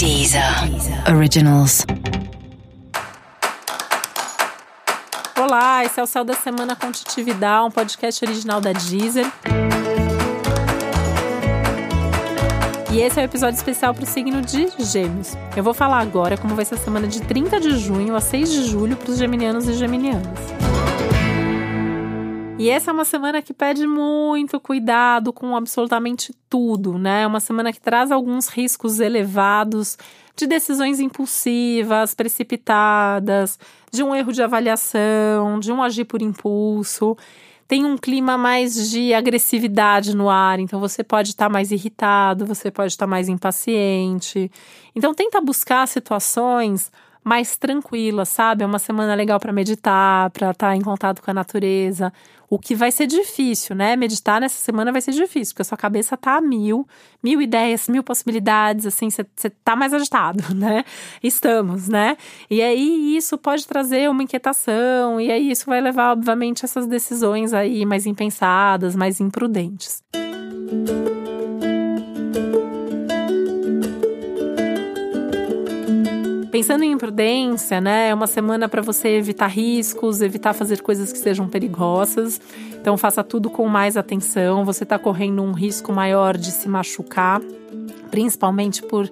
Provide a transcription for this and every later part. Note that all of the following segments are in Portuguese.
Deezer Originals. Olá, esse é o Céu da Semana com Titividade, um podcast original da Deezer. E esse é o um episódio especial para o signo de Gêmeos. Eu vou falar agora como vai ser a semana de 30 de junho a 6 de julho para os geminianos e geminianas. E essa é uma semana que pede muito cuidado com absolutamente tudo, né? É uma semana que traz alguns riscos elevados de decisões impulsivas, precipitadas, de um erro de avaliação, de um agir por impulso. Tem um clima mais de agressividade no ar, então você pode estar mais irritado, você pode estar mais impaciente. Então tenta buscar situações mais tranquila, sabe? É uma semana legal para meditar, para estar tá em contato com a natureza. O que vai ser difícil, né? Meditar nessa semana vai ser difícil, porque a sua cabeça tá a mil, mil ideias, mil possibilidades, assim, você tá mais agitado, né? Estamos, né? E aí isso pode trazer uma inquietação, e aí isso vai levar, obviamente, essas decisões aí mais impensadas, mais imprudentes. Pensando em imprudência, né? É uma semana para você evitar riscos, evitar fazer coisas que sejam perigosas. Então faça tudo com mais atenção. Você está correndo um risco maior de se machucar, principalmente por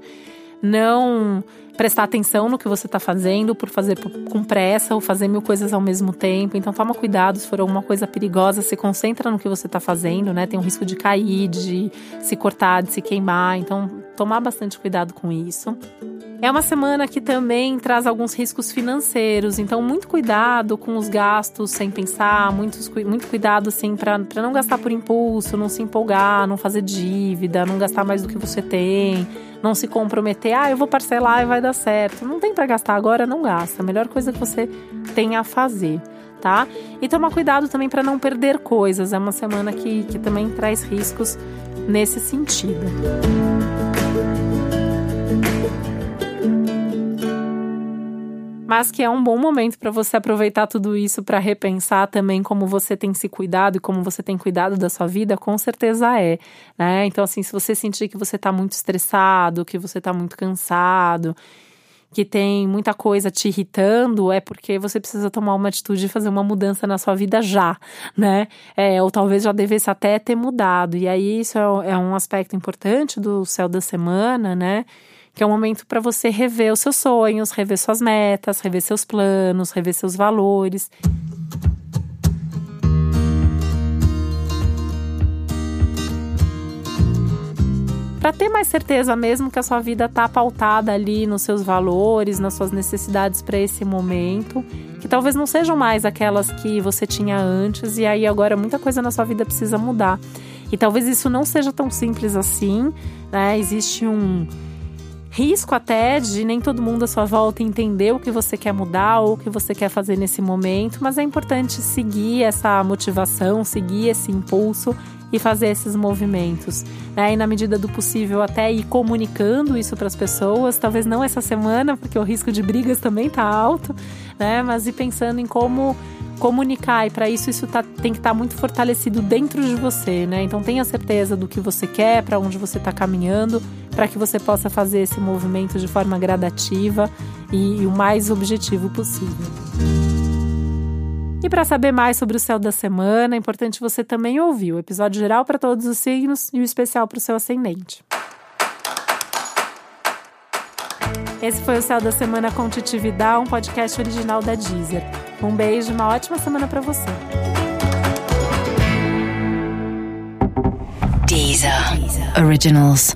não prestar atenção no que você está fazendo, por fazer com pressa ou fazer mil coisas ao mesmo tempo. Então toma cuidado se for alguma coisa perigosa, se concentra no que você está fazendo, né? Tem um risco de cair, de se cortar, de se queimar. Então tomar bastante cuidado com isso. É uma semana que também traz alguns riscos financeiros, então muito cuidado com os gastos sem pensar, muito cuidado assim para não gastar por impulso, não se empolgar, não fazer dívida, não gastar mais do que você tem, não se comprometer, ah, eu vou parcelar e vai dar certo. Não tem para gastar agora, não gasta. A melhor coisa que você tem a fazer. Tá? E tomar cuidado também para não perder coisas. É uma semana que, que também traz riscos nesse sentido. Mas que é um bom momento para você aproveitar tudo isso para repensar também como você tem se cuidado e como você tem cuidado da sua vida, com certeza é, né? Então assim, se você sentir que você está muito estressado, que você está muito cansado, que tem muita coisa te irritando, é porque você precisa tomar uma atitude e fazer uma mudança na sua vida já, né? É, ou talvez já devesse até ter mudado. E aí isso é, é um aspecto importante do céu da semana, né? Que é um momento para você rever os seus sonhos, rever suas metas, rever seus planos, rever seus valores. Para ter mais certeza mesmo que a sua vida está pautada ali nos seus valores, nas suas necessidades para esse momento, que talvez não sejam mais aquelas que você tinha antes e aí agora muita coisa na sua vida precisa mudar. E talvez isso não seja tão simples assim, né? Existe um risco até de nem todo mundo à sua volta entender o que você quer mudar ou o que você quer fazer nesse momento, mas é importante seguir essa motivação, seguir esse impulso e fazer esses movimentos. Né? E na medida do possível, até ir comunicando isso para as pessoas, talvez não essa semana, porque o risco de brigas também está alto, né? mas ir pensando em como comunicar e para isso isso tá, tem que estar tá muito fortalecido dentro de você, né? Então tenha certeza do que você quer, para onde você está caminhando, para que você possa fazer esse movimento de forma gradativa e, e o mais objetivo possível. E para saber mais sobre o céu da semana, é importante você também ouvir o episódio geral para todos os signos e o especial para o seu ascendente. Esse foi o Céu da Semana com Titividade, um podcast original da Deezer. Um beijo, uma ótima semana para você. Deezer. Deezer. Originals.